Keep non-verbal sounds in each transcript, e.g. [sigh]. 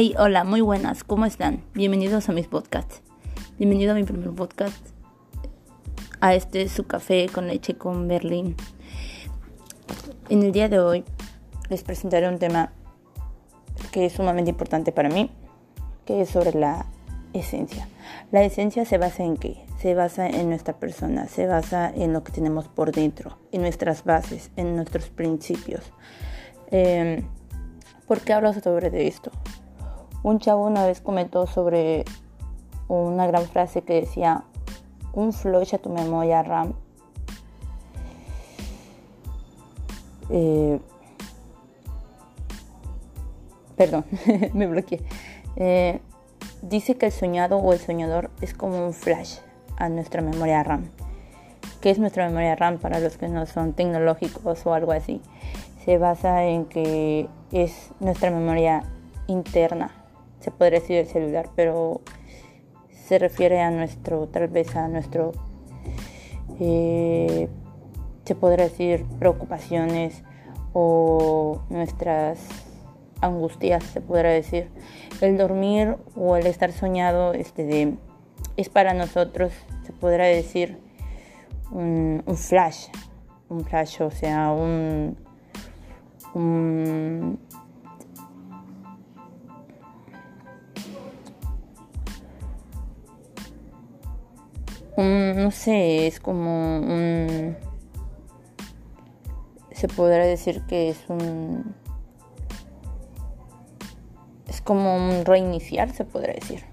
Hey, hola, muy buenas, ¿cómo están? Bienvenidos a mis podcasts. Bienvenido a mi primer podcast. A este su café con leche con Berlín. En el día de hoy les presentaré un tema que es sumamente importante para mí, que es sobre la esencia. La esencia se basa en qué? Se basa en nuestra persona, se basa en lo que tenemos por dentro, en nuestras bases, en nuestros principios. Eh, ¿Por qué hablo sobre esto? Un chavo una vez comentó sobre una gran frase que decía, un flush a tu memoria RAM. Eh, perdón, [laughs] me bloqueé. Eh, dice que el soñado o el soñador es como un flash a nuestra memoria RAM. ¿Qué es nuestra memoria RAM para los que no son tecnológicos o algo así? Se basa en que es nuestra memoria interna, se podría decir el celular, pero se refiere a nuestro, tal vez a nuestro, eh, se podría decir preocupaciones o nuestras angustias, se podría decir. El dormir o el estar soñado este, de, es para nosotros, se podrá decir, un, un flash, un flash, o sea, un, un no sé, es como un... Se podrá decir que es un... Es como un reiniciar, se podrá decir.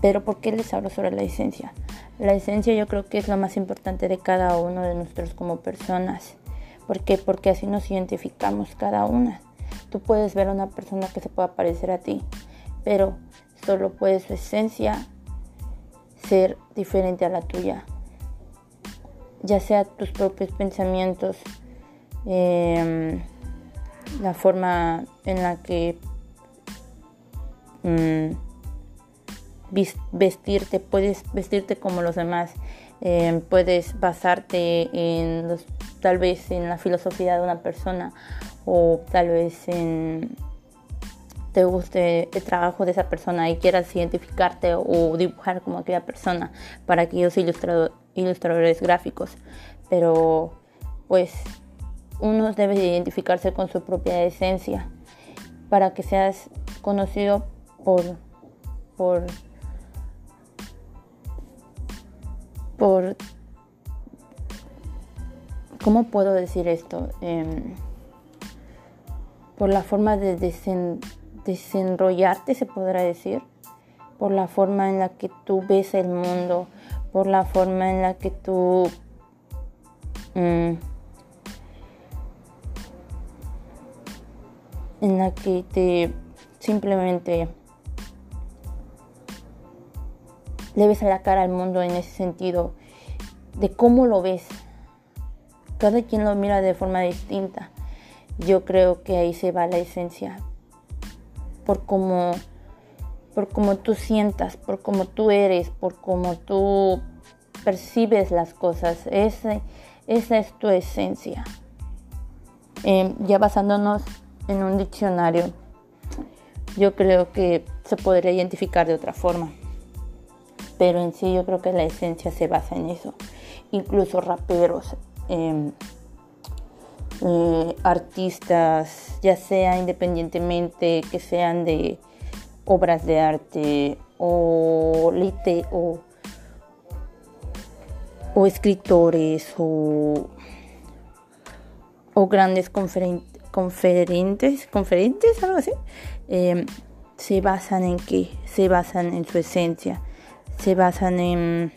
Pero ¿por qué les hablo sobre la esencia? La esencia yo creo que es lo más importante de cada uno de nosotros como personas. ¿Por qué? Porque así nos identificamos cada una. Tú puedes ver a una persona que se pueda parecer a ti, pero solo puede su esencia ser diferente a la tuya, ya sea tus propios pensamientos, em, la forma en la que mm, vestirte, puedes vestirte como los demás, em, puedes basarte en los, tal vez en la filosofía de una persona o tal vez en te guste el trabajo de esa persona y quieras identificarte o dibujar como aquella persona para aquellos ilustradores gráficos. Pero pues uno debe identificarse con su propia esencia para que seas conocido por por por ¿cómo puedo decir esto? Em, por la forma de desen desenrollarte, se podrá decir, por la forma en la que tú ves el mundo, por la forma en la que tú mm, en la que te simplemente le ves a la cara al mundo en ese sentido de cómo lo ves. Cada quien lo mira de forma distinta. Yo creo que ahí se va la esencia por cómo, por cómo tú sientas, por cómo tú eres, por cómo tú percibes las cosas. Ese, esa es tu esencia. Em, ya basándonos en un diccionario, yo creo que se podría identificar de otra forma. Pero en sí yo creo que la esencia se basa en eso. Incluso raperos, em, eh, artistas, ya sea independientemente que sean de obras de arte o, lite, o, o escritores o, o grandes conferentes, conferentes, algo así, em, se basan en qué? Se basan en su esencia, se basan en,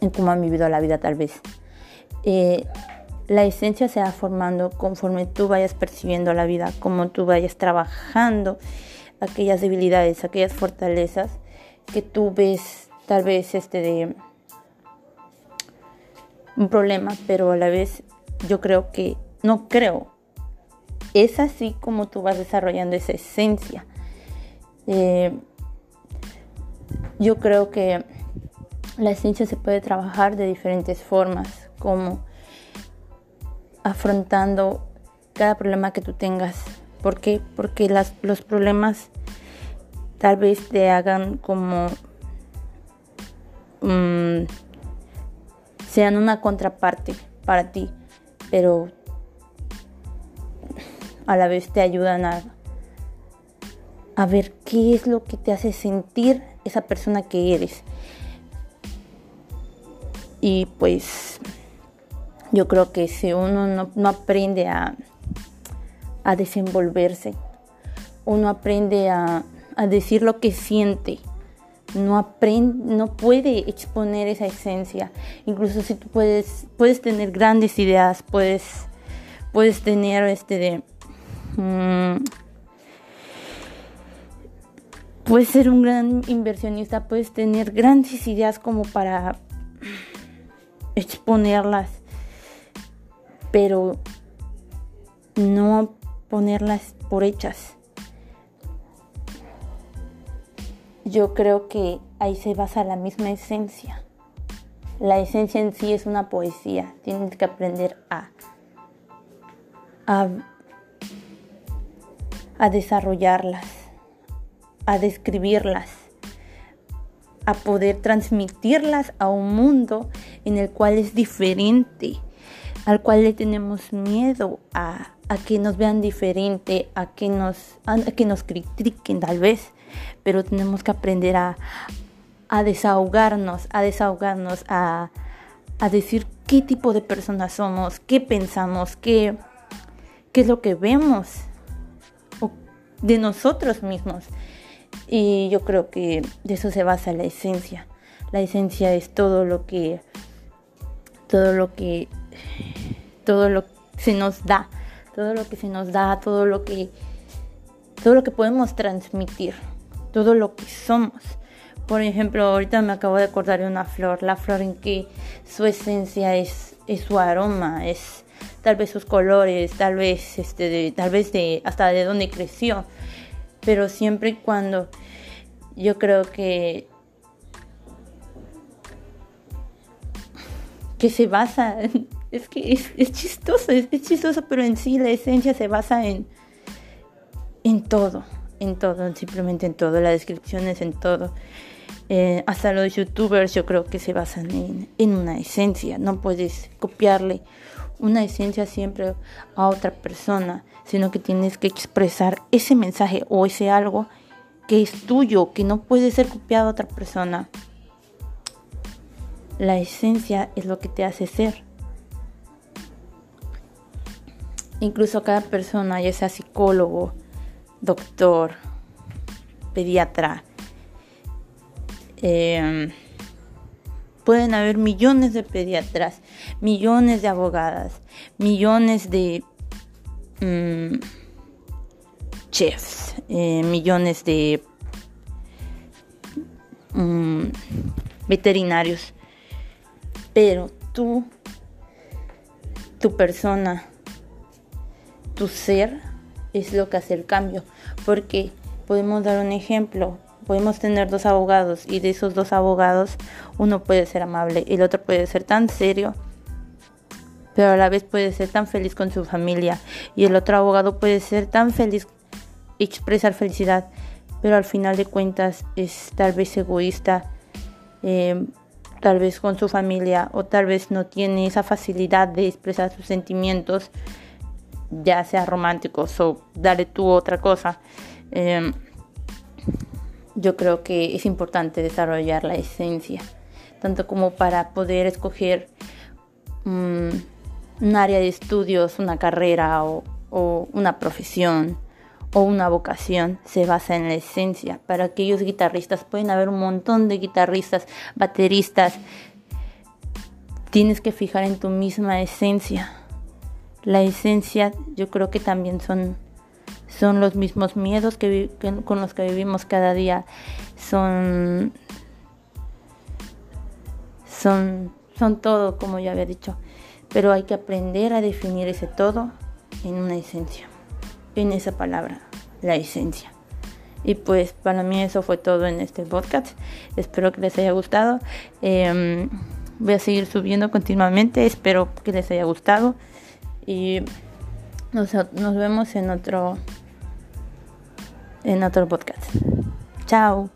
en cómo han vivido la vida tal vez. Eh, la esencia se va formando conforme tú vayas percibiendo la vida, como tú vayas trabajando aquellas debilidades, aquellas fortalezas que tú ves tal vez este de un problema, pero a la vez yo creo que no creo. Es así como tú vas desarrollando esa esencia. Eh, yo creo que la esencia se puede trabajar de diferentes formas, como afrontando cada problema que tú tengas ¿Por qué? Porque las, los problemas tal vez te hagan como mm, sean una contraparte para ti, pero a la vez te ayudan a, a ver qué es lo que te hace sentir esa persona que eres. Y pues yo creo que si uno no, aprende a, a, desenvolverse, uno aprende a, a, decir lo que siente, no, aprende, no puede exponer esa esencia. Incluso si tú puedes, puedes tener grandes ideas, puedes, puedes tener este de... Mm, puedes ser un gran inversionista, puedes tener grandes ideas como para exponerlas pero no ponerlas por hechas. Yo creo que ahí se basa la misma esencia. La esencia en sí es una poesía. Tienes que aprender a, a, a desarrollarlas, a describirlas, a poder transmitirlas a un mundo en el cual es diferente al cual le tenemos miedo a, que nos vean diferente, a que nos, a que nos critiquen tal vez, pero tenemos que aprender a, desahogarnos, a desahogarnos, a, decir qué tipo de personas somos, qué pensamos, qué, qué es lo que vemos de nosotros mismos. Y yo creo que de eso se basa la esencia. La esencia es todo lo que todo lo que todo lo que se nos da, todo lo que se nos da, todo lo que todo lo que podemos transmitir, todo lo que somos. Por ejemplo, ahorita me acabo de acordar de una flor, la flor en que su esencia es, es su aroma, es tal vez sus colores, tal vez este tal vez de hasta de dónde creció. Pero siempre y cuando yo creo que que se basa es que es, chistoso, es, chistoso, pero en sí la esencia se basa en, en todo, en todo, simplemente en todo, la descripción es en todo. Eh, hasta los youtubers yo creo que se basan en, en una esencia, no puedes copiarle una esencia siempre a otra persona, sino que tienes que expresar ese mensaje o ese algo que es tuyo, que no puede ser copiado a otra persona. La esencia es lo que te hace ser. Incluso cada persona, ya sea psicólogo, doctor, pediatra, em, pueden haber millones de pediatras, millones de abogadas, millones de mm, chefs, eh, millones de mm, veterinarios. Pero tú, tu persona, tu ser es lo que hace el cambio. Porque podemos dar un ejemplo. Podemos tener dos abogados y de esos dos abogados uno puede ser amable y el otro puede ser tan serio, pero a la vez puede ser tan feliz con su familia y el otro abogado puede ser tan feliz expresar felicidad, pero al final de cuentas es tal vez egoísta, eh, tal vez con su familia o tal vez no tiene esa facilidad de expresar sus sentimientos ya sea románticos o dale tú otra cosa. Em, yo creo que es importante desarrollar la esencia, tanto como para poder escoger mm, un área de estudios, una carrera o, o una profesión o una vocación se basa en la esencia. Para aquellos guitarristas pueden haber un montón de guitarristas, bateristas. Tienes que fijar en tu misma esencia la esencia yo creo que también son, son los mismos miedos que, con los que vivimos cada día, son, son, son todo, como ya había dicho, pero hay que aprender a definir ese todo en una esencia, en esa palabra, la esencia. Y pues para mí eso fue todo en este podcast. Espero que les haya gustado. Em, voy a seguir subiendo continuamente. Espero que les haya gustado y nos, nos vemos en otro, en otro podcast. Chao.